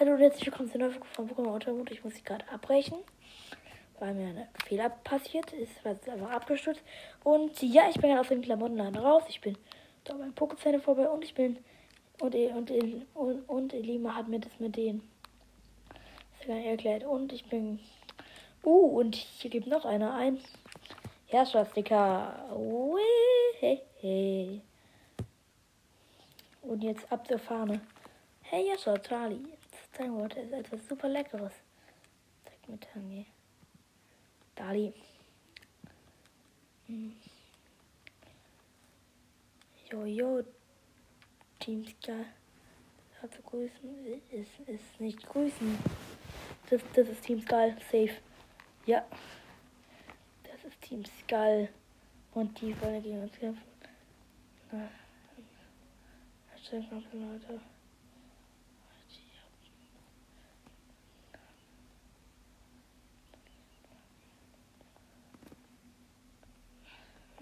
Hallo und herzlich willkommen zu einer von Pokémon Untermut. Ich muss sie gerade abbrechen, weil mir ein Fehler passiert ist, weil es einfach abgestürzt. Und ja, ich bin gerade aus dem Klamottenladen raus. Ich bin da beim Pokézähne vorbei und ich bin und und, und, und Elima hat mir das mit denen erklärt. Und ich bin. Uh, und hier gibt noch einer ein. Herrschersticker. Hey, hey. Und jetzt ab zur Fahne. Hey, Jascha, Charlie. Zeigen wir heute etwas super Leckeres. Zeig mir Tangi. Dali. Hm. Jojo. Team Sky. Zu grüßen ist, ist nicht grüßen. Das, das ist Team Skull. Safe. Ja. Das ist Team Skull. Und die wollen gegen uns kämpfen. Na. Leute.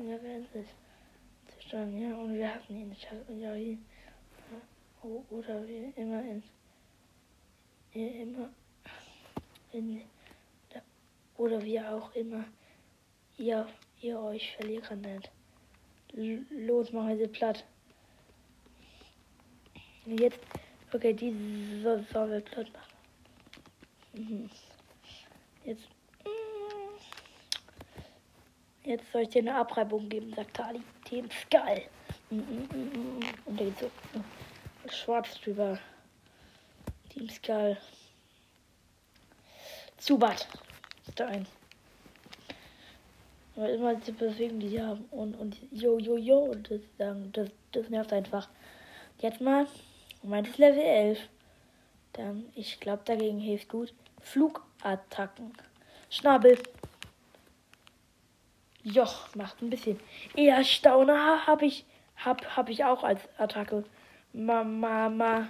Ja, werden sich zerstören, ja, und wir hatten ihn nicht, ja, hier, oder wie immer in, immer in, oder wie auch immer ihr, ihr euch Verlierer nennt. Los, machen sie platt. Jetzt, okay, die soll, soll wir platt machen. Mhm. Jetzt, jetzt soll ich dir eine Abreibung geben, sagt Tali. Team Skull. Mm, mm, Und der geht so schwarz drüber. Team Skull. Zubat. Ist da ein. Aber immer die Bewegung, die sie haben. Und, und jo, jo, jo. Und das, das, das nervt einfach. Jetzt mal. Meint Level 11. Dann, ich glaube, dagegen hilft gut. Flugattacken. Schnabel. Joch, macht ein bisschen. Eher Stauner habe ich, hab, hab ich auch als Attacke. Mal, mal, mal,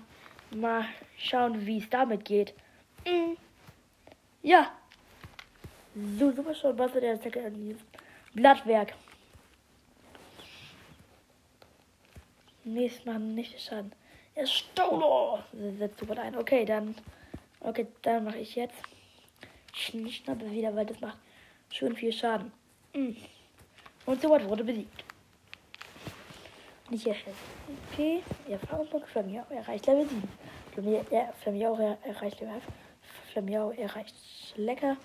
mal schauen, wie es damit geht. Mm. Ja. So, super schon. Was der Attacke an Blattwerk. Nächstes Mal nicht Schaden. Er ist. Setzt sofort ein. Okay, dann. Okay, dann mache ich jetzt. Schnappe wieder, weil das macht schön viel Schaden. Mm. Und so was wurde besiegt. Nicht erstellt. Okay, Erfahrungspunkt Flamiau erreicht Level 7. Flamiau erreicht Level 5. Flamiau erreicht lecker.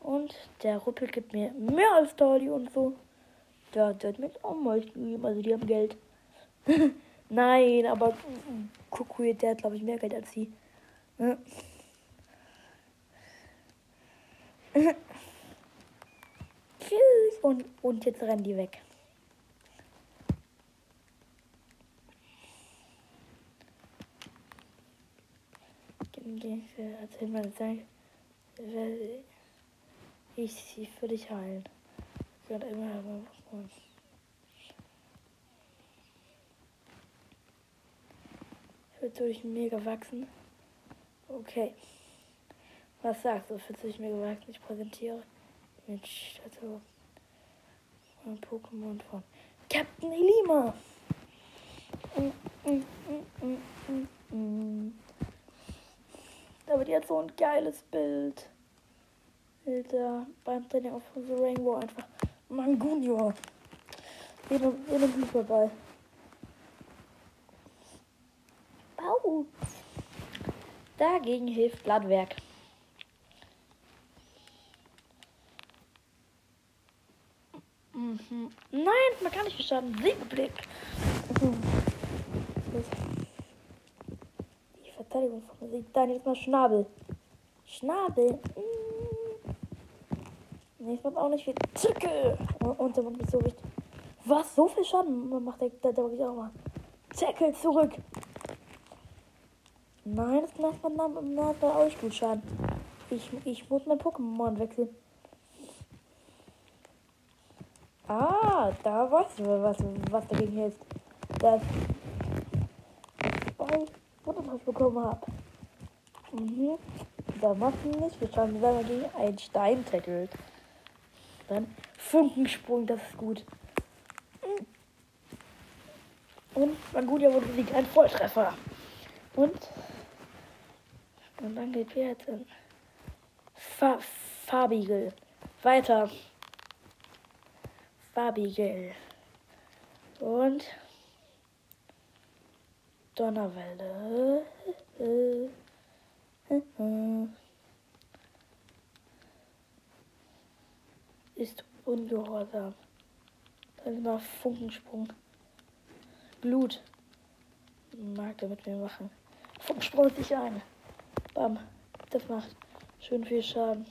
Und der Ruppel gibt mir mehr als Dali und so. Der hat mir auch mal gegeben, also die haben Geld. Nein, aber Kukui, der hat glaube ich mehr Geld als sie. Tschüss. Und, und jetzt rennen die weg. Erzähl mal, ich sie für dich heilen. Ich werde immer herumkommen. Ich will durch mega wachsen. Okay. Was sagst du? Fühlst du dich mega wachsen? Ich präsentiere mit Statue von Pokémon von Captain Elima. Mm, mm, mm, da wird jetzt so ein geiles Bild. Alter, beim Training auf The Rainbow einfach Mangunio. Jeder, jeder Hyperball. Au. Dagegen hilft Blattwerk. Mhm. Nein, man kann nicht verstanden. Siegblick. Mhm. Verteidigung von Musik. Dann jetzt mal Schnabel. Schnabel. Mm. Nee, ich mach auch nicht viel. Zicke. Und der macht mich so richtig. Was? So viel Schaden macht der, der, der ich auch mal. Zeckel zurück. Nein, das macht man dann macht man auch gut Schaden. Ich, ich muss mein Pokémon wechseln. Ah, da weißt du, was, was dagegen hilft. Das. Ball was bekommen habe. Mhm. Da machen wir nicht. Wir schauen, wenn man gegen einen Stein tackelt. Dann Funkensprung, das ist gut. Und mein guter wurde liegt ein Volltreffer. Und Und dann geht wir jetzt in Fa Farbigel. Weiter. Farbigel. Und Donnerwelle. Ist ungehorsam. Dann mal Funkensprung. Blut. Mag mit mir machen. Funkensprung sich ein. Bam. Das macht schön viel Schaden.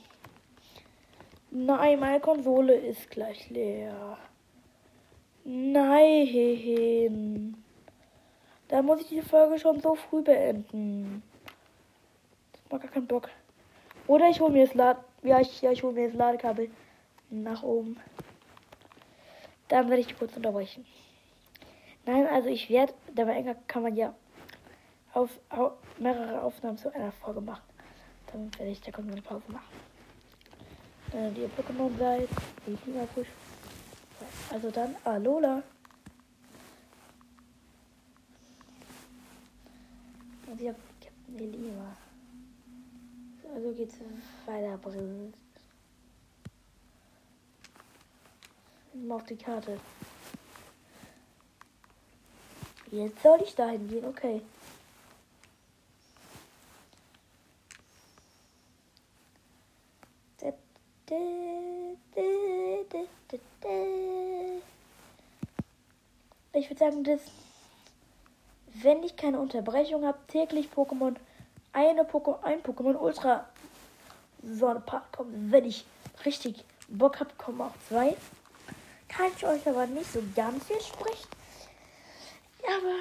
Nein, meine Konsole ist gleich leer. Nein. Da muss ich die Folge schon so früh beenden. Das macht gar keinen Bock. Oder ich hole mir das Lad ja, ich, ja, ich hole mir das Ladekabel nach oben. Dann werde ich kurz unterbrechen. Nein, also ich werde, dabei kann man ja auf, auf, mehrere Aufnahmen zu einer Folge machen. Dann werde ich da kurz eine Pause machen. Dann die Pokémon seid, die Klimapush. Also dann Alola. Und ich habe Captain Elima. Also geht's weiter. Auf die Karte. Jetzt soll ich dahin gehen, okay. Ich würde sagen, das, wenn ich keine Unterbrechung habe, täglich Pokémon, eine Pokémon, ein Pokémon Ultra Sonne kommen. Wenn ich richtig Bock habe, kommen auch zwei. Kann ich euch aber nicht so ganz versprechen. Aber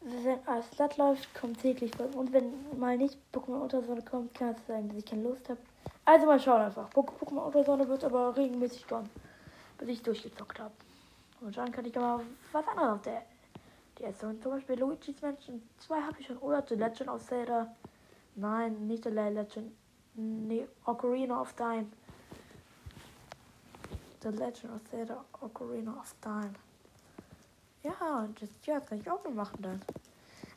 wenn alles glatt läuft, kommt täglich was. Und wenn mal nicht Pokémon Untersonne kommt, kann es sein, dass ich keine Lust habe. Also mal schauen einfach. Pokémon Untersonne wird aber regelmäßig kommen, bis ich durchgezockt habe. Und dann kann ich aber was anderes auf der DS. Und zum Beispiel Luigi's Mansion 2 habe ich schon. Oder The Legend of Zelda. Nein, nicht The Legend. Nee, Ocarina of Time. The Legend of Zelda Ocarina of Time. Ja, das, ja, kann ich auch noch machen dann.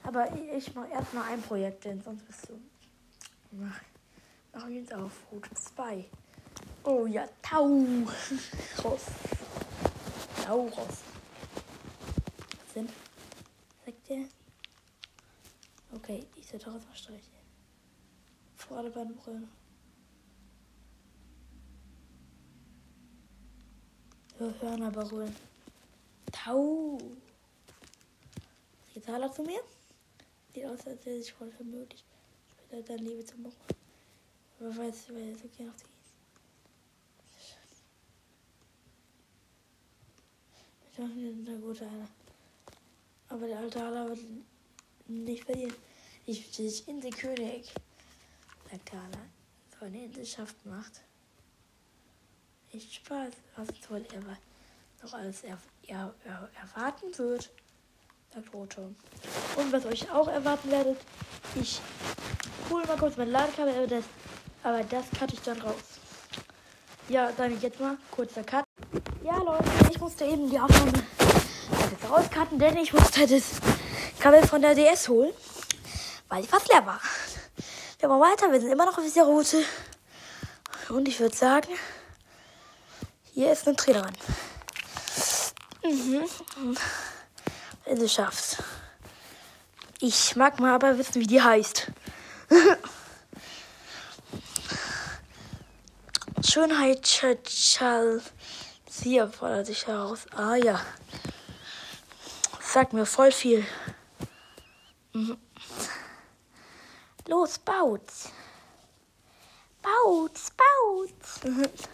Aber ich, ich mache erstmal ein Projekt, denn sonst bist du. Mach, mach jetzt auf Route 2. Oh ja, Tauros. Tauros. Sind. Sagt ihr? Okay, ich soll doch mal streichen. Vorderbahnbrille. Hörner berühren. Tau. Jetzt hat er zu mir. Sieht aus, als wäre sich voll vermöglich. Später dann Liebe zum Buch. Aber weil er so gerne auf die Ich mache mir eine gute Halle. Aber der alte Halle wird nicht verlieren. Ich bin nicht Inselkönig. Sagt Halle. So eine Inselschaft macht. Echt Spaß. Was soll er noch alles er, er, er, erwarten wird, sagt Rotom. Und was euch auch erwarten werdet, ich hole mal kurz mein Ladekabel, das, aber das cutte ich dann raus. Ja, dann jetzt mal kurzer Cut. Ja, Leute, ich musste eben die Aufnahme jetzt rauscutten, denn ich musste das Kabel von der DS holen, weil ich fast leer war. Wir machen weiter, wir sind immer noch auf dieser Route. Und ich würde sagen, hier ist eine Trainerin. Mhm. Wenn du schaffst. Ich mag mal aber wissen, wie die heißt. Schönheit Chachal. Sie fordert sich heraus. Ah ja. Sagt mir voll viel. Mhm. Los, baut. Baut, baut.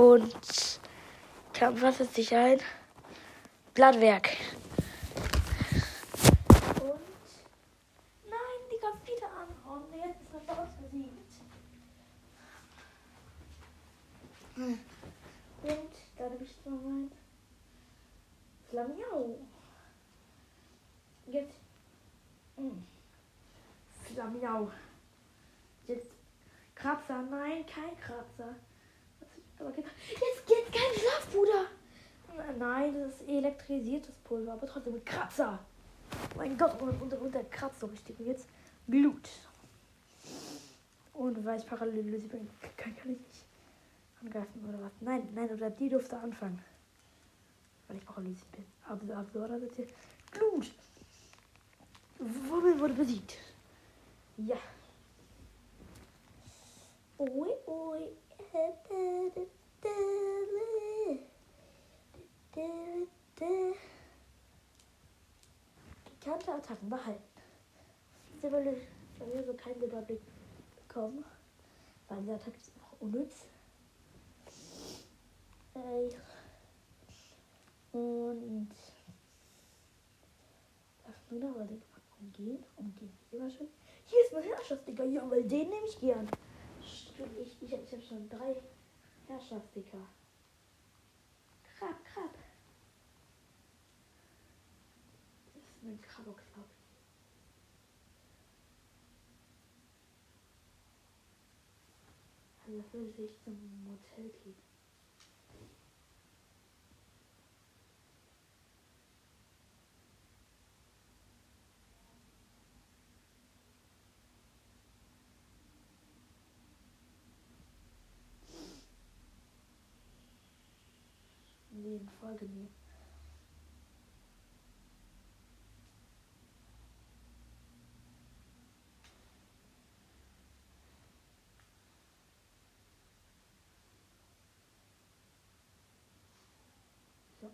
Und was ist sich ein? Blattwerk. Und nein, die gab wieder an. Und jetzt ist das Haus versiegt. Und dann habe ich noch mein Slamiau. Jetzt. Hm. Slamiau. Jetzt. Kratzer. Nein, kein Kratzer. Aber jetzt geht kein Schlafpuder. Nein, das ist elektrisiertes Pulver, aber trotzdem mit Kratzer. Mein Gott, und, und, und der kratzt so richtig. Und jetzt Blut. Und weiß Paralyse kann, kann ich nicht angreifen oder was. Nein, nein, oder die durfte anfangen. Weil ich paralysiert bin. Absorber wird hier Blut. Wubbel wurde besiegt. Ja. Ui, ui. Gekannte Attacken behalten. Silberle so kein Silberblick bekommen. Weil diese Attacke ist auch unnütz. Ey. Und darf nur noch den umgehen. Umgehen. Immer schön. Hier ist mein Herrschaftsdicker. Ja, weil den nehme ich gern. Ich, ich, ich habe schon drei Herrschaftsdicker. Krab, Krab. Das ist mein Krabox, glaube ich. Also würde ich zum Motel gehen. Leben folge. So.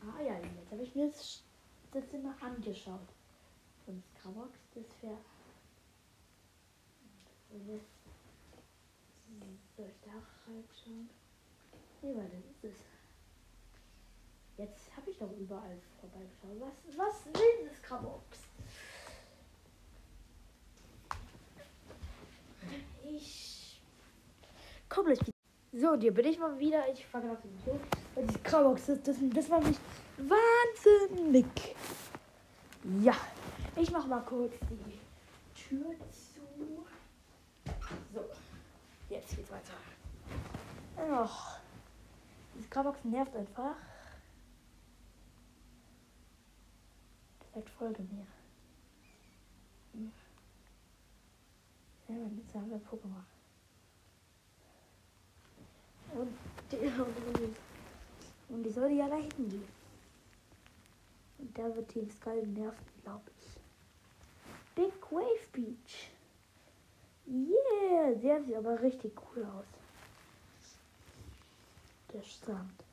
Ah ja, jetzt habe ich mir das, das immer angeschaut. Und Krabox, das wäre. Soll ich da reinschauen? Nee, das ist es. Jetzt habe ich doch überall vorbeigeschaut. Was, was will das Krabox? Ich. Komm gleich. So, dir bin ich mal wieder. Ich fange auf den Video. Weil dieses Krabox, das, das, das war mich wahnsinnig. Ja. Ich mach mal kurz die Tür zu. So, jetzt geht's weiter. Ach, dieses Grabox nervt einfach. Sagt Folge mir. Ja, jetzt haben wir Pokémon. Und die, und die soll ja da hinten gehen. Und da wird Team Skull nerven, glaube ich. Big Wave Beach. Yeah, der sieht aber richtig cool aus. Der Strand.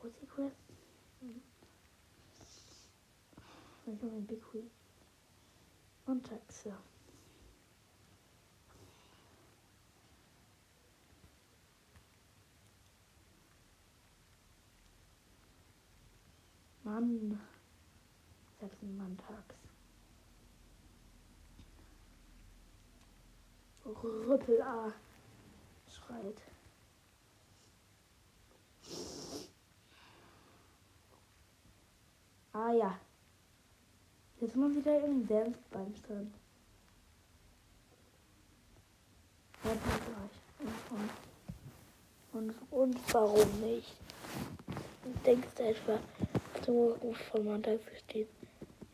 Wo ist die cool? Ich habe einen Big Wave. Und Taxa. Mann. Sachsenmann tags. Rüppel A schreit. Ah ja. Jetzt mal wieder im beim Strand. Und, und, und warum nicht? Denkst du etwa, zum Ruf von Montag versteht?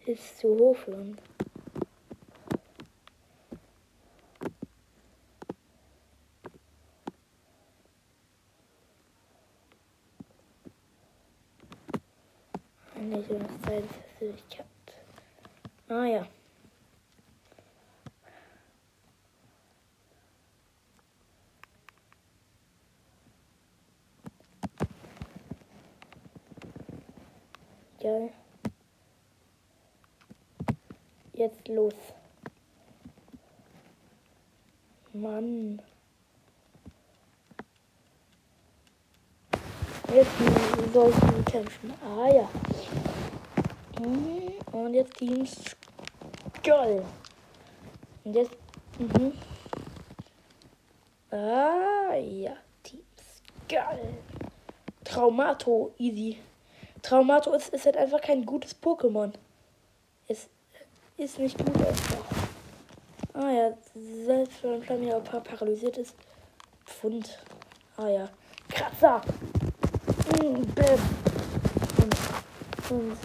Ist zu für uns. Eine schöne Zeit Persönlichkeit. Ah ja. Ja. Jetzt los. Mann. Jetzt sollten wir kämpfen. Ah ja. Mhm. Und jetzt Team Skull. Und jetzt. Mhm. Ah, ja. Team Skull. Traumato, easy. Traumato ist, ist halt einfach kein gutes Pokémon. Ist nicht gut einfach. Ah ja, selbst wenn Flamir ein paar paralysiert ist. Pfund. Ah ja. Kratzer. Mm, Bäm. Und, und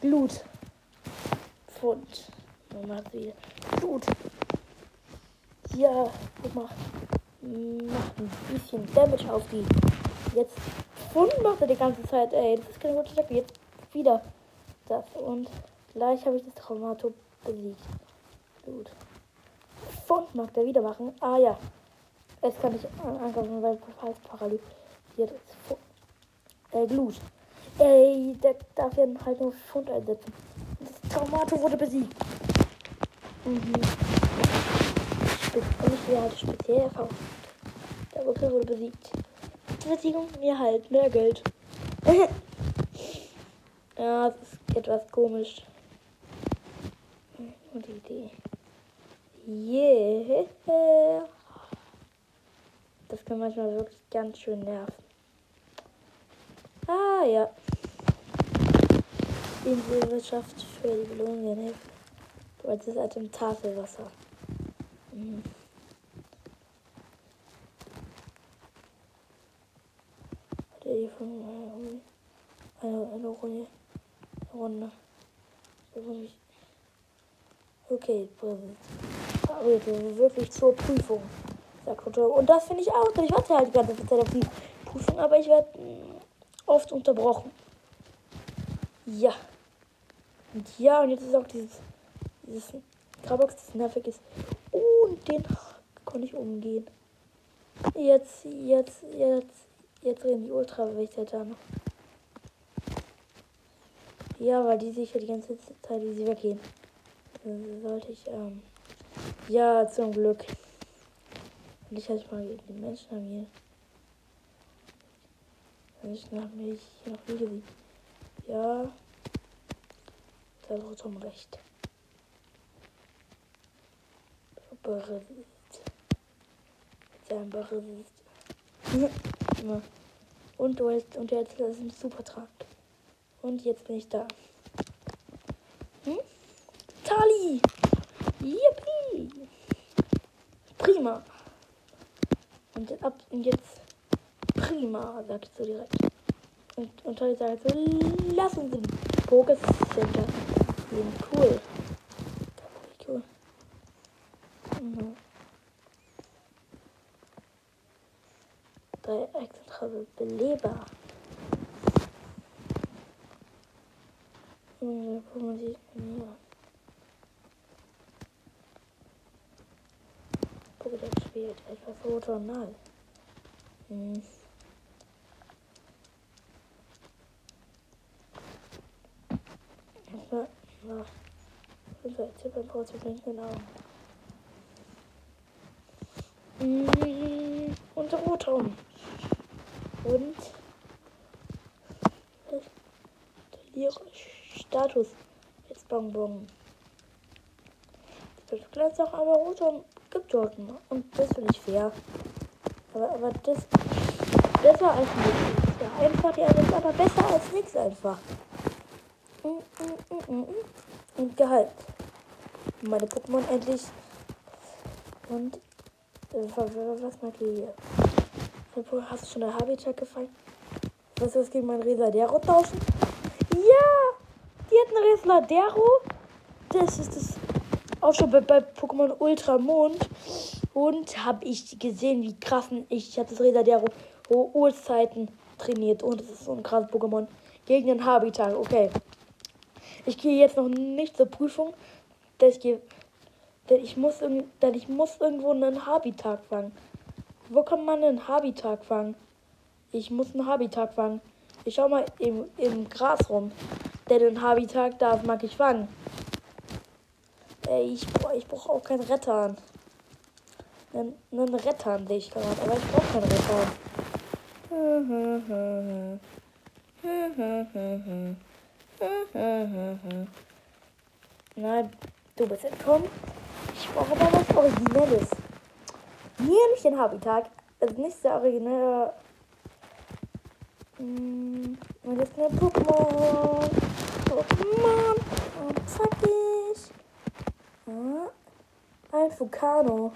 Blut. Pfund. Nochmal wieder. Blut. Ja, guck mal. Macht ein bisschen Damage auf die. Jetzt Pfund macht er die ganze Zeit. Ey, das ist keine gute Strecke. Jetzt wieder das. Und gleich habe ich das Traumato besiegt. Gut. Pfund mag der wieder machen. Ah ja. Es kann nicht angreifen, weil es paralysiert ist. Äh, Glut. Ey, der darf ja halt nur Pfund einsetzen. Das Traumato wurde besiegt. Mhm. Und ich will halt speziell erfahren. Der Buckel wurde besiegt. Besiegung mir halt mehr Geld. ja, das ist etwas komisch. Die Idee. Yeah. Das kann manchmal wirklich ganz schön nerven. Ah ja. Inselwirtschaft für die Belohnung der Hilfe. Du als das Item Tafelwasser. Mhm. Eine, eine Runde. Runde. Okay, aber wirklich zur Prüfung. Und das finde ich auch. Ich warte halt die ganze Zeit auf die Prüfung, aber ich werde oft unterbrochen. Ja. Und ja, und jetzt ist auch dieses, dieses Grabox, das nervig ist. Und den konnte ich umgehen. Jetzt, jetzt, jetzt, jetzt drehen die Ultrawächter dann. Ja, weil die sicher die ganze Zeit, wie sie weggehen. Sollte ich, ähm, ja, zum Glück. Und ich halt mal die Menschen haben hier. Menschen haben mich hier noch nie gesehen. Ja. Da hat Tom recht. Bericht. Sein Bericht. Und du hast, und Erzähler ist ein Supertrank. Und jetzt bin ich da. Hm? Tali! Yippie! Prima! Und ab und jetzt prima, sagt ich so direkt. Und, und heute sagt so, lassen Sie die Poké Center gehen. Cool. Cool. Mhm. Drei extra Beleber. Und gucken wir sich ja. Pokédex etwas Rotonal. Hm. Ja, ja. Unser braucht sich nicht genau. Hm. Und Rotom. Und verliere Status. Jetzt Bonbon. Das Glanz auch aber Rotom dort. Und das finde ich fair. Aber, aber das besser als nichts. Ja, einfach ja, das aber besser als nichts einfach. Und Gehalt. Meine Pokémon endlich. Und äh, was mag ich hier? Hast du schon eine Habitat gefallen? Was ist gegen meinen Resadero tauschen? Ja! Die hat einen Resadero. Das ist das auch schon bei, bei Pokémon Ultramond. Und habe ich gesehen, wie krass ich, ich habe das Resadero Uhrzeiten trainiert. Und es ist so ein krasses Pokémon. Gegen den Habitat. Okay. Ich gehe jetzt noch nicht zur Prüfung. Denn ich, gehe, denn ich, muss, denn ich muss irgendwo einen Habitat fangen. Wo kann man einen Habitat fangen? Ich muss einen Habitat fangen. Ich schau mal im, im Gras rum. Denn den Habitat darf mag ich fangen. Ey, ich, ich brauche auch keinen Rettern. Einen, einen Rettern sehe ich gerade, aber ich brauche keinen Rettern. Nein, du bist entkommen. Ich brauche aber was Originelles. Hier nicht den Habitat. Also nicht sehr originell. Hm, und jetzt eine Pokémon. Pokémon. Und zackig. Ja. Ein Vulcano.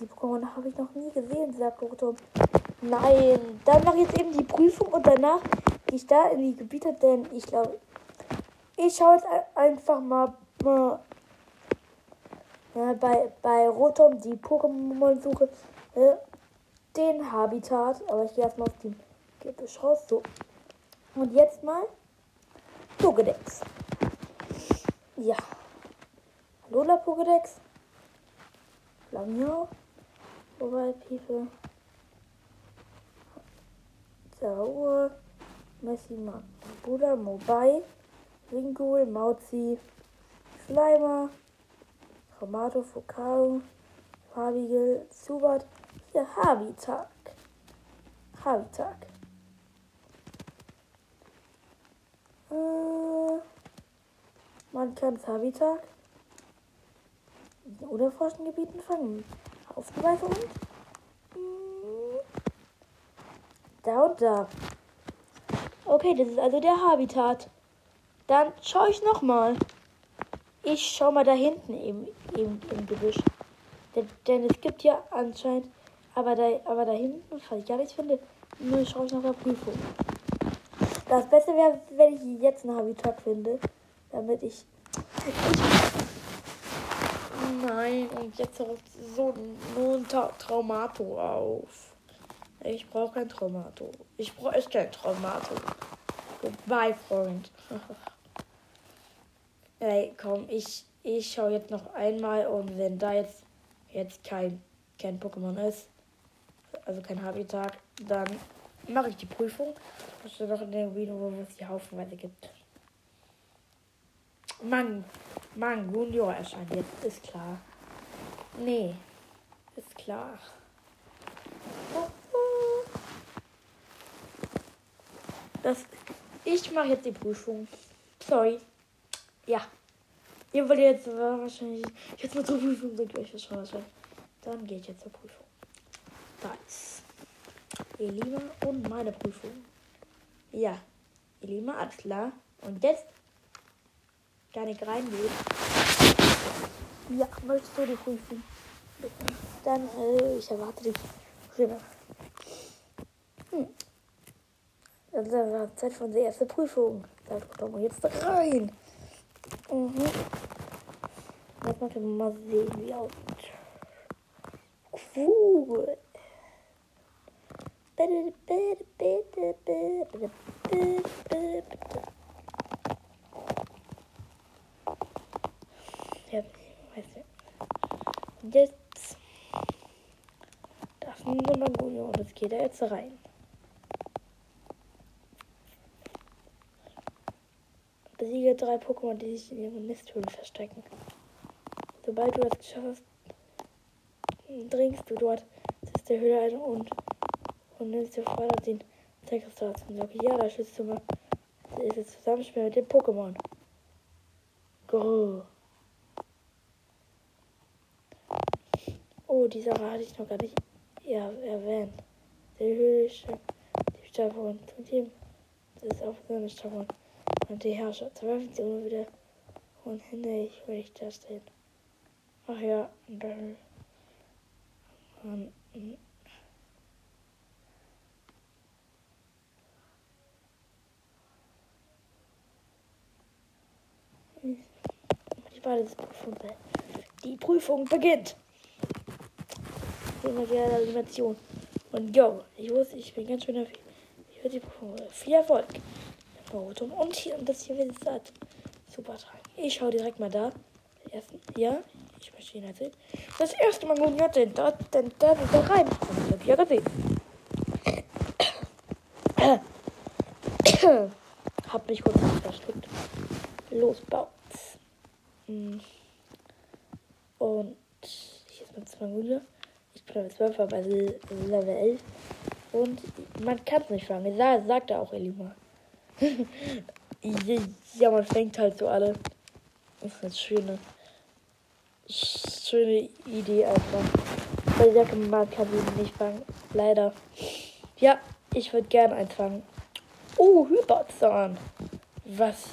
Die Pokémon habe ich noch nie gesehen, sagt Rotom. Nein, dann mache ich jetzt eben die Prüfung und danach gehe ich da in die Gebiete, denn ich glaube, ich schaue jetzt einfach mal, mal ja, bei, bei Rotom die Pokémon-Suche, äh, den Habitat, aber ich gehe erstmal auf den Gebüsch raus, so. Und jetzt mal Pokédex. Ja. Lola Pokédex. Lamio. Wobei, Piefe. Zauber. Messima. Buddha, Mobai. Ringul, Mauzi. Schleimer. Tomato, Focaro. Farbige, Zubat. Hier, Habitat. Habitat. Äh, man kann das Habitat in unerforschten Gebieten fangen. Haufenweise und hm, da und da. Okay, das ist also der Habitat. Dann schaue ich nochmal. Ich schaue mal da hinten im, im, im Gebüsch. Denn, denn, es gibt ja anscheinend, aber da, aber da hinten, falls ich gar nichts finde, nur schaue ich nach der Prüfung. Das Beste wäre, wenn ich jetzt ein Habitat finde, damit ich, ich Nein, und jetzt so nur ein Ta Traumato auf. Ich brauche kein Traumato. Ich brauche echt kein Traumato. Goodbye, Freund. Ey, komm, ich, ich schaue jetzt noch einmal und wenn da jetzt, jetzt kein, kein Pokémon ist, also kein Habitat, dann mache ich die Prüfung. Ist noch in der Video, wo es die Haufenweise gibt. Mann, Mann, Junior erscheint jetzt, ist klar. Nee, ist klar. Das, ich mache jetzt die Prüfung. Sorry. Ja. Ihr wollt jetzt wahrscheinlich jetzt mal zur Prüfung, sagt euch das. Dann gehe ich jetzt zur Prüfung. Da ist Elima und meine Prüfung. Ja, Elima, alles klar. Und jetzt gar nicht reingeht. Ja, möchtest du die prüfen? Dann, äh, ich erwarte dich. Rüber. Hm. Ist es Zeit für unsere erste Prüfung. Da kommen wir jetzt rein. Mhm. Jetzt machen wir mal sehen, wie aussieht. Cool. Bitte, bitte, bitte, bitte, bitte, bitte, bitte. Ja, weiß nicht. Und jetzt darf nur Magonia und es geht da jetzt rein. Besiege drei Pokémon, die sich in ihren Nisthöhlen verstecken. Sobald du das geschafft hast, dringst du dort ist der Höhle ein und, und nimmst dir vor den Zeitkristall zum Sog. Ja, da schützt du mal. Das ist das Zusammenspiel mit dem Pokémon. Grrr. Oh, die Sache hatte ich noch gar nicht ja, erwähnt. Der höchste Diebstahl Team. Das ist auch eine Staffel und die Herrscher. Zwei Funktionen wieder und hinter ich will ich das sehen. Ach ja, und dann. Und, Prüfung. Die Prüfung beginnt wieder Animation. Und yo, ich wusste, ich bin ganz schön happy. Ich würde die Prüfung. Viel Erfolg. Und hier, und das hier wird es Super tragen. Ich schaue direkt mal da. Ersten, ja, ich möchte ihn erzählen. Das erste Mal gut denn da, denn da wird er rein. Das habe ich ja gesehen. Hab mich kurz verschluckt. Los, Bautz. Hm. Und hier ist mein Zwangulia. Ich bin Level 12, aber Level 11. Und man kann es nicht fangen. Das sagt er auch Elima. Ja, man fängt halt so alle. Das ist eine schöne, schöne Idee einfach. Bei der man kann sie nicht fangen. Leider. Ja, ich würde gerne einfangen. Oh, Hyperzahn. Was?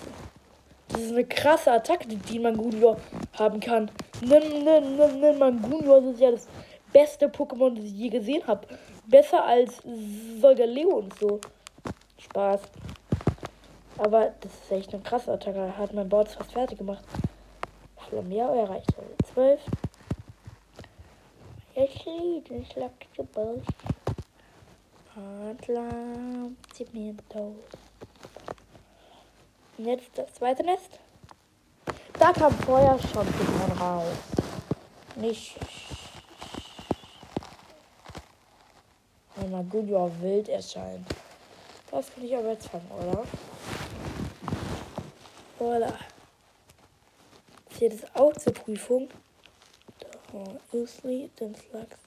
Das ist eine krasse Attacke, die Mangunior haben kann. Nimm, nimm, nimm, nimm Mangunior ist ja das beste Pokémon, das ich je gesehen habe. Besser als Solgaleo und so. Spaß. Aber das ist echt eine krasse Attacke. Hat mein Board fast fertig gemacht. Flamia erreicht. 12. Ich liebe den Schlaggeball. Adler, zieht mir Tod. Und jetzt das zweite Nest. Da kam vorher schon Pokémon raus. Nicht. Gut ja wild erscheint. Das kann ich aber jetzt fangen, oder? Voila. Hier das auch zur Prüfung. Da, Usli, den Slugs.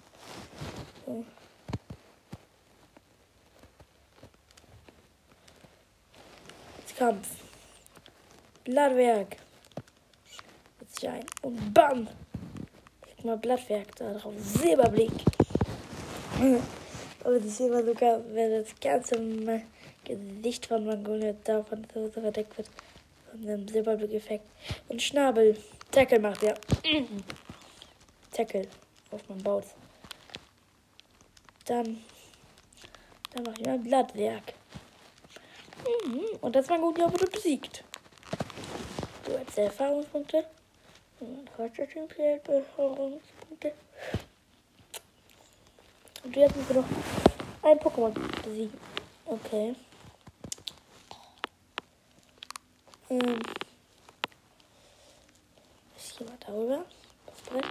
So. Kampf. Blattwerk. Jetzt hier ein. Und bam! Krieg mal Blattwerk da drauf. Silberblick. Ist immer sogar, wenn das ganze Gesicht von Mangolia davon so verdeckt wird. Von dem Silberblick-Effekt. Und Schnabel. Tackle macht er. Tackle. Auf meinem Baut. Dann. Dann mache ich mal Blattwerk. Mhm. Und das ja, wurde besiegt. Du hast Erfahrungspunkte. Und Erfahrungspunkte. Und jetzt müssen wir noch ein Pokémon besiegen. Okay. Ähm. Ist jemand darüber? Das Brett?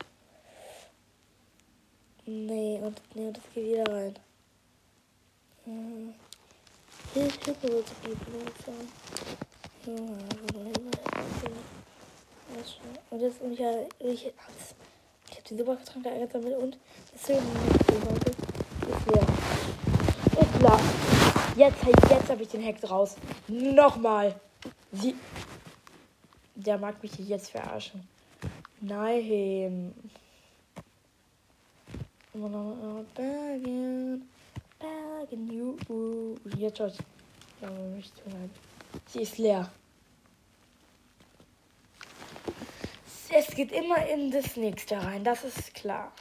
Nee, und, nee, und das geht wieder rein. Mhm. Hilfe zu geben. Und jetzt bin ich ja. Ich, ich habe die Supergetränke eingesammelt und deswegen ist leer. Ist klar. Jetzt, jetzt habe ich den Hex raus. Nochmal. Sie. Der mag mich jetzt verarschen. Nein. Bergen. Bergen, juhu. Jetzt schaut ja, mich zu. Sie ist leer. Es geht immer in das nächste rein, das ist klar.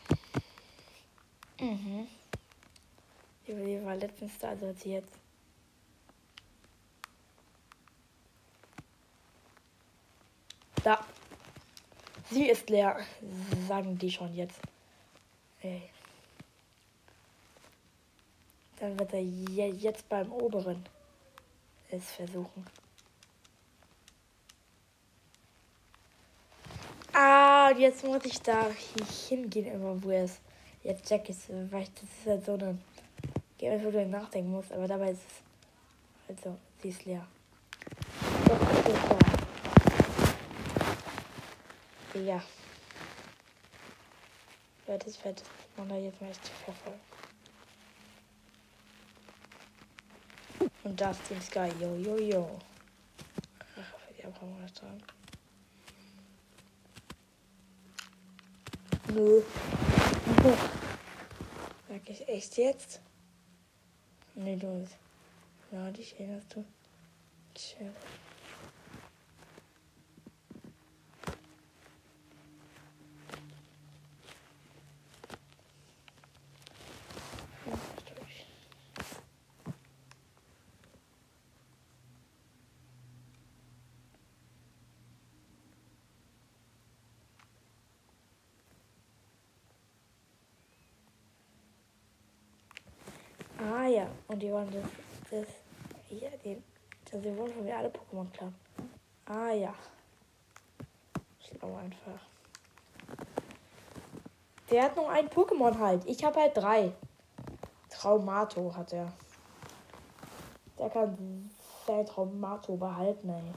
Mhm. Die war letztens also sie jetzt. Da. Sie ist leer, sagen die schon jetzt. Ey. Dann wird er jetzt beim oberen es versuchen. Ah, jetzt muss ich da hingehen, immer wo er ist. Jetzt check ich weil das ist halt so eine Game, wo du nachdenken musst, aber dabei ist es. Also, sie ist leer. Doch, ist leer. Ja. Es fertig. Und da jetzt möchte ich verfolgen. Und das Team Sky. Yo, yo, yo. Ach, die Abhauen dran. Nö. Sag ich echt jetzt? Nee, du. Ja, dich erinnerst du. Chill. ja. Und die wollen das. das hier, die, das, die wollen von mir alle Pokémon klauen. Ah ja. Schlau einfach. Der hat noch ein Pokémon halt. Ich habe halt drei. Traumato hat er. Der kann sein Traumato behalten, ey.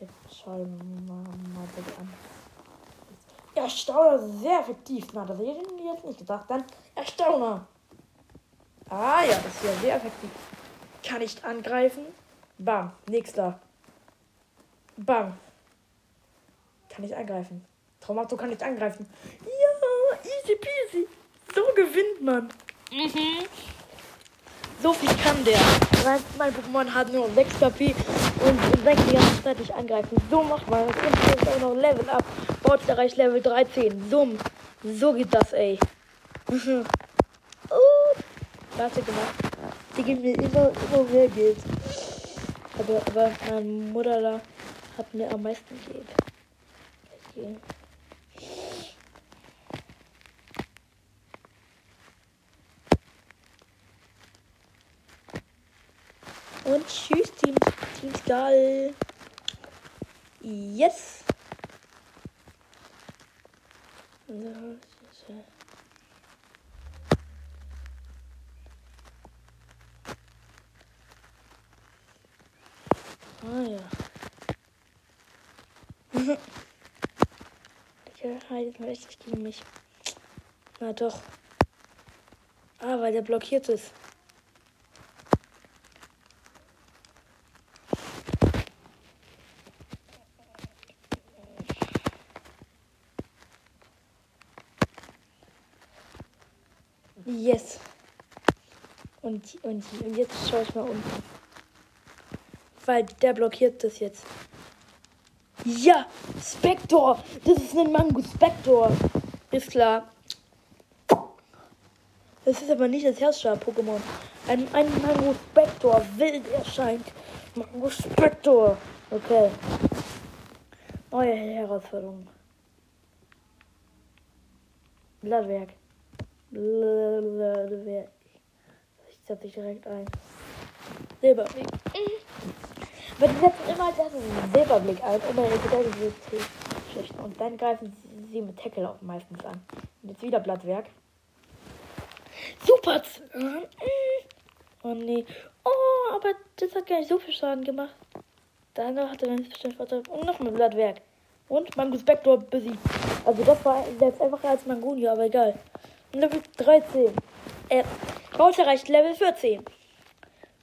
Jetzt schauen wir mal bitte an. Erstauner, sehr effektiv. Na, das hätte ich jetzt nicht gedacht. Dann Erstauner. Ah ja, das ist ja sehr effektiv. Kann ich angreifen. Bam, nächster. Bam. Kann ich angreifen. Traumato kann ich angreifen. Ja, easy peasy. So gewinnt man. Mhm. So viel kann der. Mein, mein Pokémon hat nur 6 KP und senkt die ganze Zeit nicht angreifen. So macht man das. Und jetzt auch noch Level up. Baut erreicht Level 13. So, so geht das, ey. uh, Warte gemacht. Die geben mir immer, immer mehr Geld. Aber, aber meine Mutter da hat mir am meisten Geld. Okay. Und tschüss, Team, Team Skull. Yes. Ah ja. Der heilt richtig gegen mich. Na doch. Ah, weil der blockiert ist. Yes. Und, und, und jetzt schaue ich mal unten. Weil der blockiert das jetzt. Ja, Spector. Das ist ein Mango Spector. Ist klar. Das ist aber nicht das Herrscher-Pokémon. Ein, ein Mango Spector wild erscheint. Mango Spector. Okay. Neue Herausforderung. Blattwerk. Blattwerk. Ich setze dich direkt ein. Silberweg. Aber die setzen immer das Silberblick ein, um ihre schlichten. Und dann greifen sie mit Tackle auch meistens an. Und jetzt wieder Blattwerk. Super! Oh nee. Oh, aber das hat gar nicht so viel Schaden gemacht. Dann hat er ganz bestimmt Vorteil. Und noch ein Blattwerk. Und Mangus Backdoor besiegt. Also das war selbst einfacher als Mangunia, aber egal. Level 13. Äh, Baut erreicht Level 14.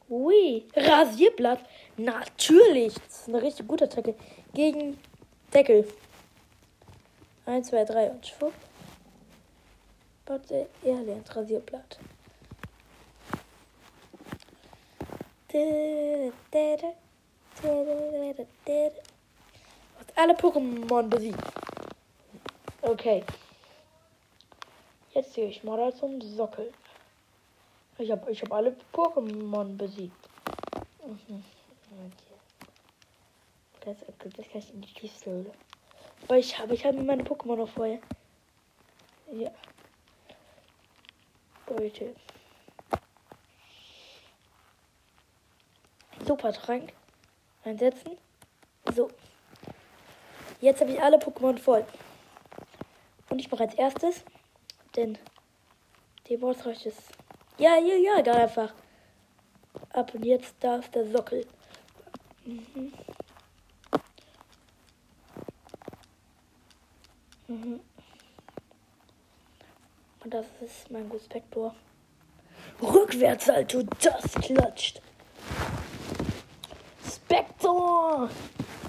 Ui, Rasierblatt. Natürlich. Das ist eine richtig gute Attacke. Gegen Deckel. 1, 2, 3 und schwupp. Warte, er lernt Rasierblatt. Hat alle Pokémon besiegt. Okay. Jetzt gehe ich mal zum Sockel. Ich habe ich hab alle Pokémon besiegt. Mhm. Das, das kann ich in die Kiste. Aber ich habe ich habe meine Pokémon noch vorher. Ja. Leute. Super Trank. Einsetzen. So. Jetzt habe ich alle Pokémon voll. Und ich mache als erstes den. Die Bossreich ist. Ja, ja, ja, da einfach. Ab und jetzt da ist der Sockel. Mhm. Mhm. Und das ist mein Guspektor. Rückwärtssalto, das klatscht. Spektor!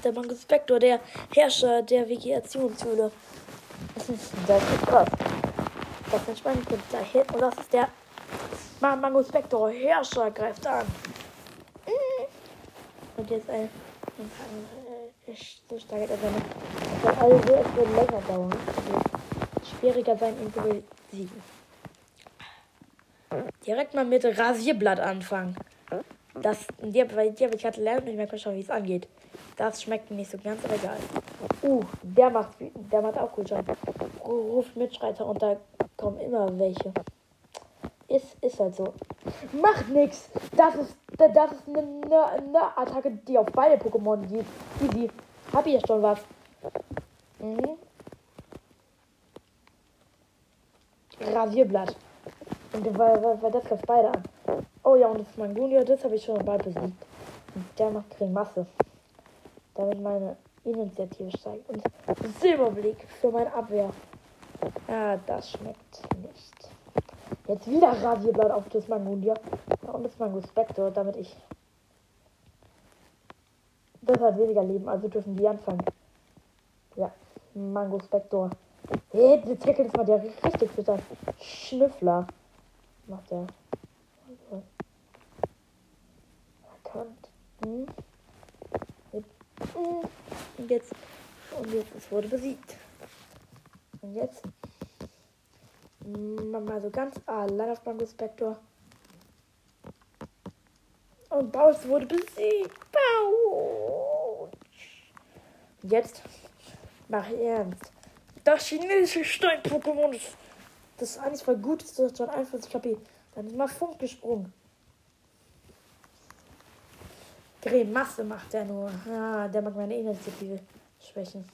Der Mango Spektor, der Herrscher der Vegetationshöhle. Das ist das ist krass. Das ist ein Schweinekunstler. Und das ist der Mango Spektor. Herrscher greift an. Und jetzt ein. So stark er seine. Also es wird länger dauern. Schwieriger sein, ihn zu besiegen. Direkt mal mit Rasierblatt anfangen. Das, die, weil die habe ich gerade lernen und ich merke schon, wie es angeht. Das schmeckt mir nicht so ganz, aber egal. Uh, der macht, der macht auch gut schon. Ruft Mitschreiter und da kommen immer welche. Ist, ist halt so. Macht nix. Das ist, das ist eine, eine, eine Attacke, die auf beide Pokémon geht. Easy. Hab ich ja schon was. Mhm. Rasierblatt. Und weil, weil, weil das greift beide an. Oh ja, und das ist mein Gunia, das habe ich schon bald besiegt. Und der macht Masse. Damit meine Initiative steigt. Und Silberblick für meine Abwehr. Ah, das schmeckt nicht. Jetzt wieder Rasierblatt auf das Mangunia. Und das Mango Spectre, damit ich Das hat weniger Leben, also dürfen die anfangen. Ja, Mango Spector. Hey, der Tackle, das macht ja richtig bitter. Schnüffler. Macht der. Erkannt. Hm. Und jetzt. Und jetzt, es wurde besiegt. Und jetzt. Mal so ganz allein auf Mango Spector. Und Baus wurde besiegt. Bau. Jetzt mach ernst. Das chinesische Stein-Pokémon ist das ist eigentlich voll gut ist, dass einfach ich habe dann ist mal Funk gesprungen. Masse macht er nur. Ah, der mag meine Initiative schwächen.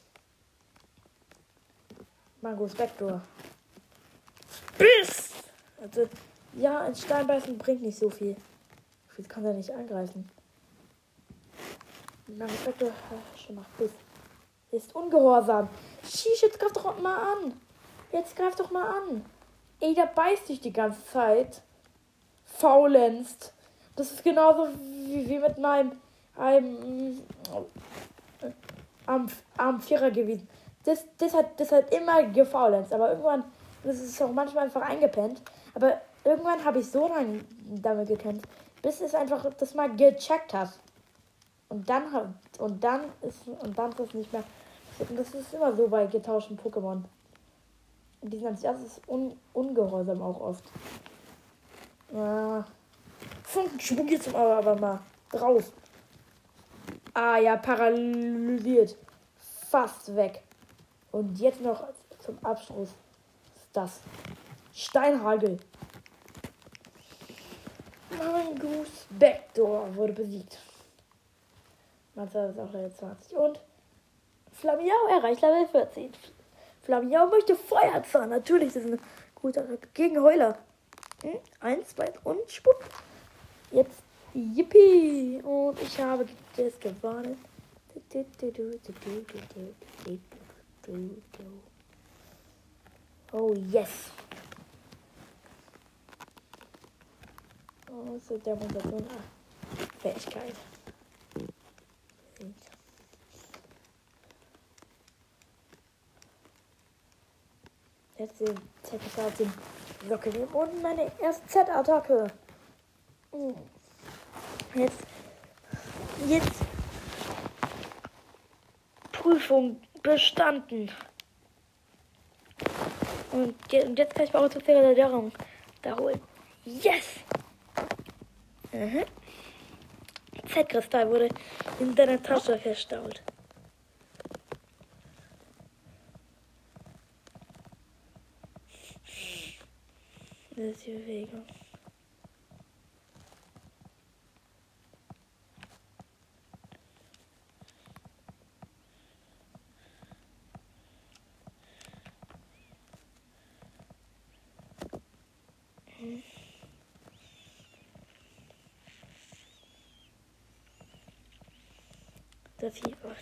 Mango Spector. Biss! Also, ja, ein Steinbeißen bringt nicht so viel. Viel kann er nicht angreifen. Mango Spector schon nach Biss. Ist ungehorsam. Shish, jetzt greif doch mal an. Jetzt greif doch mal an. Ey, der beißt dich die ganze Zeit. Faulenzt. Das ist genauso wie, wie mit meinem einem äh, am, am Vierer gewesen. Das, das, hat, das hat immer gefaulenzt, aber irgendwann, das ist auch manchmal einfach eingepennt. Aber irgendwann habe ich so lange damit gekämpft, bis es einfach das mal gecheckt hat. Und dann und dann ist und dann ist es nicht mehr. Das ist immer so bei getauschten Pokémon. Die sind als erstes un, ungehorsam auch oft. Ja. Funkenschwung jetzt aber, aber mal drauf. Ah ja, paralysiert. Fast weg. Und jetzt noch zum Abschluss das Steinhagel. Mangus Backdoor wurde besiegt. Mazda ist auch Level 20. Und Flamiau erreicht Level 14. Flamiau möchte Feuerzahn. Natürlich, das ist eine gute Attacke gegen Heuler. Hm? Eins, zwei und Spuck. Jetzt Yippie! Und ich habe das gewonnen. Oh yes! Oh, so Demonstration. Ah, Fähigkeit. Jetzt den Z auf den Sockel nehmen und meine erste Z-Attacke. Mm. Jetzt, jetzt Prüfung bestanden. Und jetzt kann ich mal auch zur Federung da holen. Yes! Mhm. Z-Kristall wurde in deiner Tasche verstaut. Das ist die Bewegung. Das hier war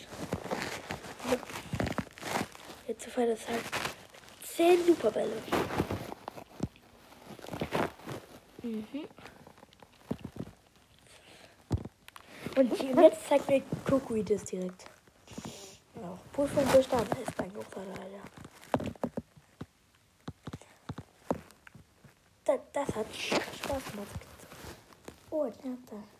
Auf das halt 10 Superbälle. Mhm. Und jetzt zeigt mir Kukui das direkt. Auch Prüfung bestanden ist mein großer Alter. Das, das hat Spaß gemacht. Oh, der hat da.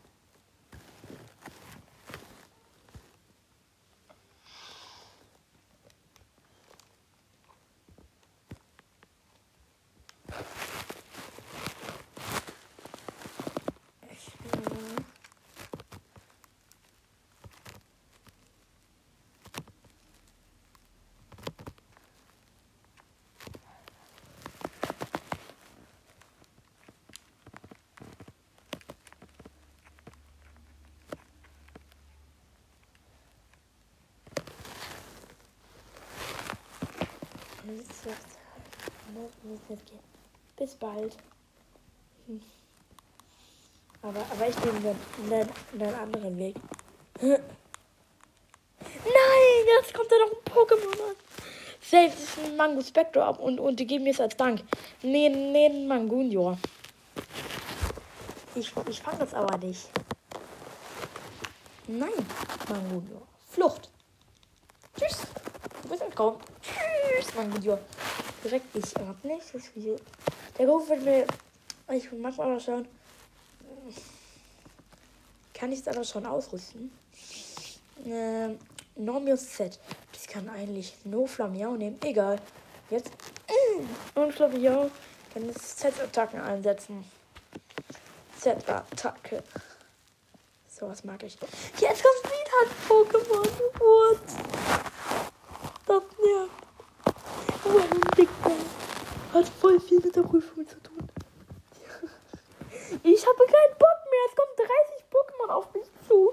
Bis bald. Hm. Aber, aber ich nehme einen, einen anderen Weg. Nein, jetzt kommt da noch ein Pokémon an. Selbst ist ein Mango Spectre ab und, und die geben mir es als Dank. Nee, nee, Mangunio. Ich, ich fange das aber nicht. Nein. Mangudio. Flucht. Tschüss. Du bist entkommen. Tschüss, Mangudio. Direkt ich hab nicht das Video. Der Ruf wird mir. Ich mag mal schauen. Kann ich es aber schon ausrüsten? Ähm, Normius Z. Das kann eigentlich No Flamiao nehmen. Egal. Jetzt. Und Flamiao kann das Z-Attacken einsetzen. Z-Attacke. So was mag ich. Jetzt kommt wieder ein Pokémon. What? Das nervt. Oh, ein Dicker. Hat voll viel mit der Prüfung zu tun. Ich habe keinen Bock mehr. Es kommen 30 Pokémon auf mich zu.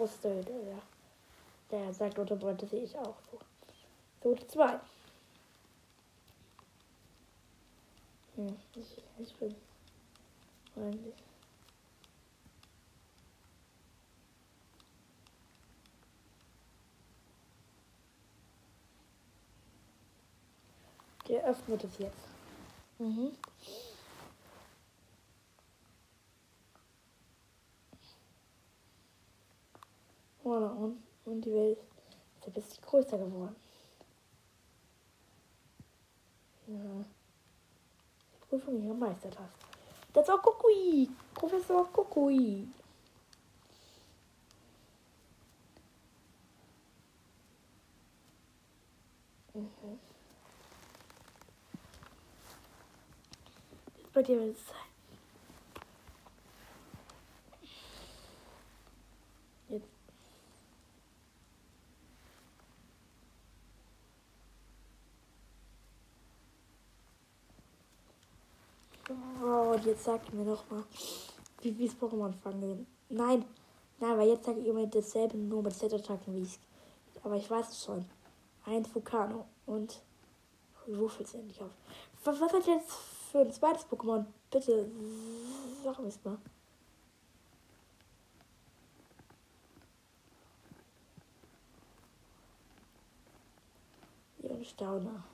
Rustel, der, der sagt Unterbrot, das sehe ich auch so. So, zwei. Hm, ich, ich bin freundlich. Der öffnet es jetzt. Mhm. Voilà, und, und die Welt ist ein bisschen größer geworden. Ja. Die Prüfung ihrer Meistertaste. Das ist auch Kukui. Professor Kukui. Mhm. Bei dir wird es sein. Jetzt. Oh, und jetzt sagt mir doch mal, wie es Pokémon fangen. Nein, nein, weil jetzt sage ich immer dasselbe, nur mit Z-Attacken, wie ich Aber ich weiß es schon. Ein Vulcano und Wuffel sind nicht auf. Was, was hat jetzt für ein zweites Pokémon? Bitte, sag mir mal. Stauner.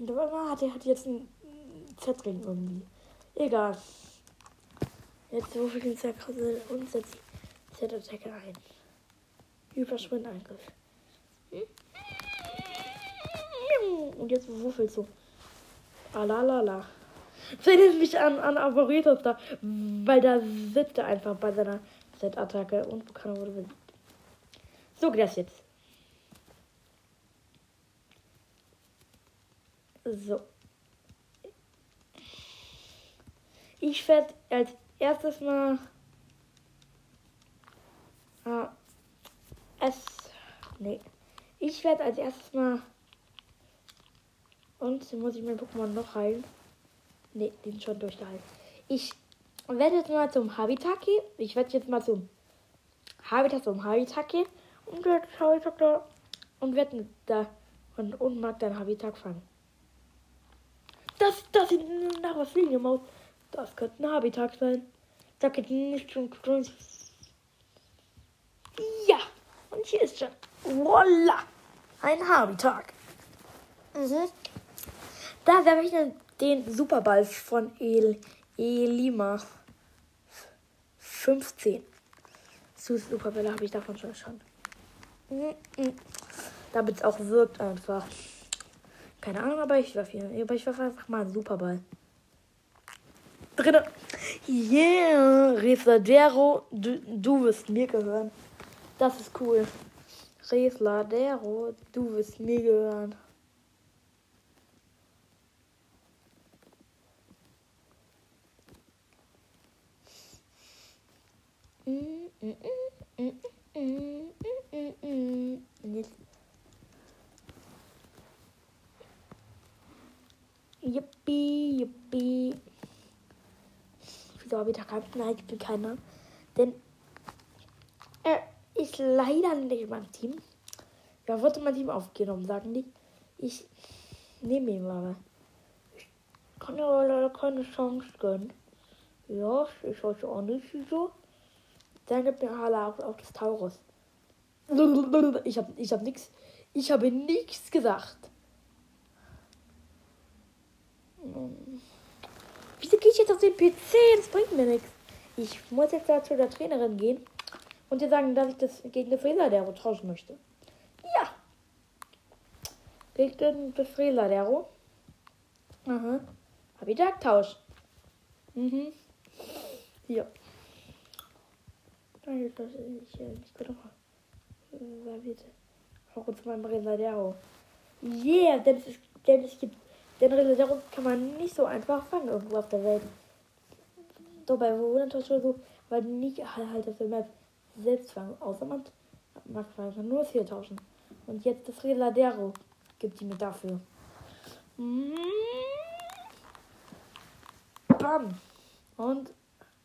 Und aber hat er jetzt einen Z-Ring irgendwie. Egal. Jetzt rufe ich den Z-Krüssel und setze Z-Attacke ein. Überschwindangriff. Und jetzt wuffelt so. Alalala. Das erinnert mich an, an Arboretus da, weil da sitzt er einfach bei seiner Z-Attacke und Vulcano wurde. So geht das jetzt. So. Ich werde als erstes mal äh, es. Nee. Ich werde als erstes mal. Und muss ich mein Pokémon noch heilen? Nee, den schon durchgehalten. Ich werde jetzt mal zum Habitaki. Ich werde jetzt mal zum Habitat zum werde Habitak und werde da und, und mag dann Habitat fangen. Das, das sieht nach was fliegen aus. Das könnte ein Habitat sein. Da könnte nicht schon. Ja, und hier ist schon. Voila! Ein Habitat. Mhm. Da werfe ich den, Superball von El, Elima. 15. Zu Superbälle habe ich davon schon schon. Mhm. Damit es auch wirkt einfach. Keine Ahnung, aber ich werfe hier. Aber ich werfe einfach mal einen Superball. Dritte. Yeah, Resadero, du, du wirst mir gehören. Das ist cool. Resladero, du wirst mir gehören. Yippie, yippie. Wieso habe ich da keinen? Nein, ich bin keiner. Denn er ist leider nicht in meinem Team. Ja, wurde mein Team aufgenommen, sagen die. Ich nehme ihn mal. Ich kann ja leider keine Chance gönnen. Ja, ich weiß auch nicht wieso. Dann gibt mir Hala auch, auch das Taurus. Ich habe ich hab nichts. Ich habe nichts gesagt. Wieso gehe ich jetzt auf den PC? Das bringt mir nichts. Ich muss jetzt da zu der Trainerin gehen und ihr sagen, dass ich das gegen das Freladero tauschen möchte. Ja. Gegen das Freladero. Aha. Hab ich Tausch. Mhm. Ja. Ich, ich, ich könnte mal. Auch zu meinem Freladero. Yeah, denn es, ist, denn es gibt. Den Freladero kann man nicht so einfach fangen irgendwo auf der Welt. So bei Wundertausch oder so, weil nicht halt auf der Map selbst fangen. Außer man mag einfach nur vier tauschen. Und jetzt das Reladero gibt die mir dafür. Bam! Und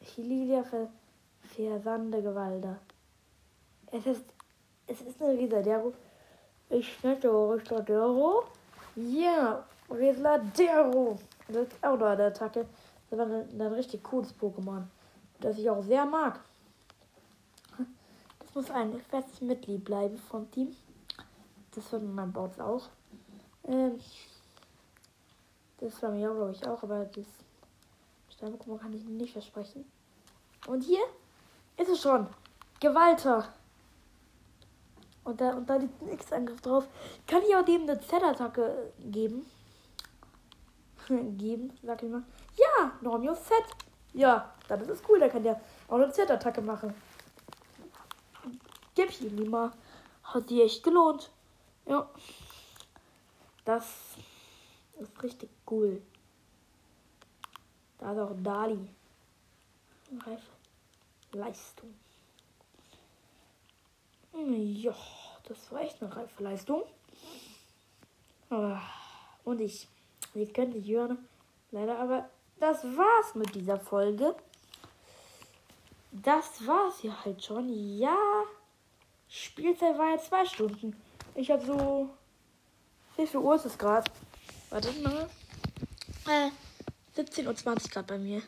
ver versande Gewalder. Es ist, es ist eine Reladero. Ich schnette Reladero. Ja, Reladero. Das ist auch noch eine Attacke. Das war ein, ein richtig cooles Pokémon, das ich auch sehr mag muss ein festes Mitglied bleiben vom Team. Das wird mein Bots auch. Ähm, das war mir glaube ich auch, aber das Sternpokémon kann ich nicht versprechen. Und hier ist es schon. Gewalter. Und da, und da liegt ein X-Angriff drauf. Kann ich auch dem eine Z-Attacke geben? Geben, sag ich mal. Ja, Normio Z. Ja, dann ist es cool, da kann der auch eine Z-Attacke machen. Gib ihm mal. Hat sich echt gelohnt. Ja. Das ist richtig cool. Da ist auch Dali. Reife Leistung. Ja, das war echt eine reife Leistung. Und ich, ihr könnt nicht hören, leider, aber das war's mit dieser Folge. Das war's ja halt schon. Ja. Spielzeit war jetzt zwei Stunden. Ich habe so. Wie viel Uhr ist es gerade? Warte mal. Äh, 17.20 Uhr gerade bei mir.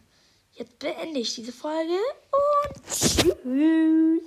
Jetzt beende ich diese Folge und tschüss.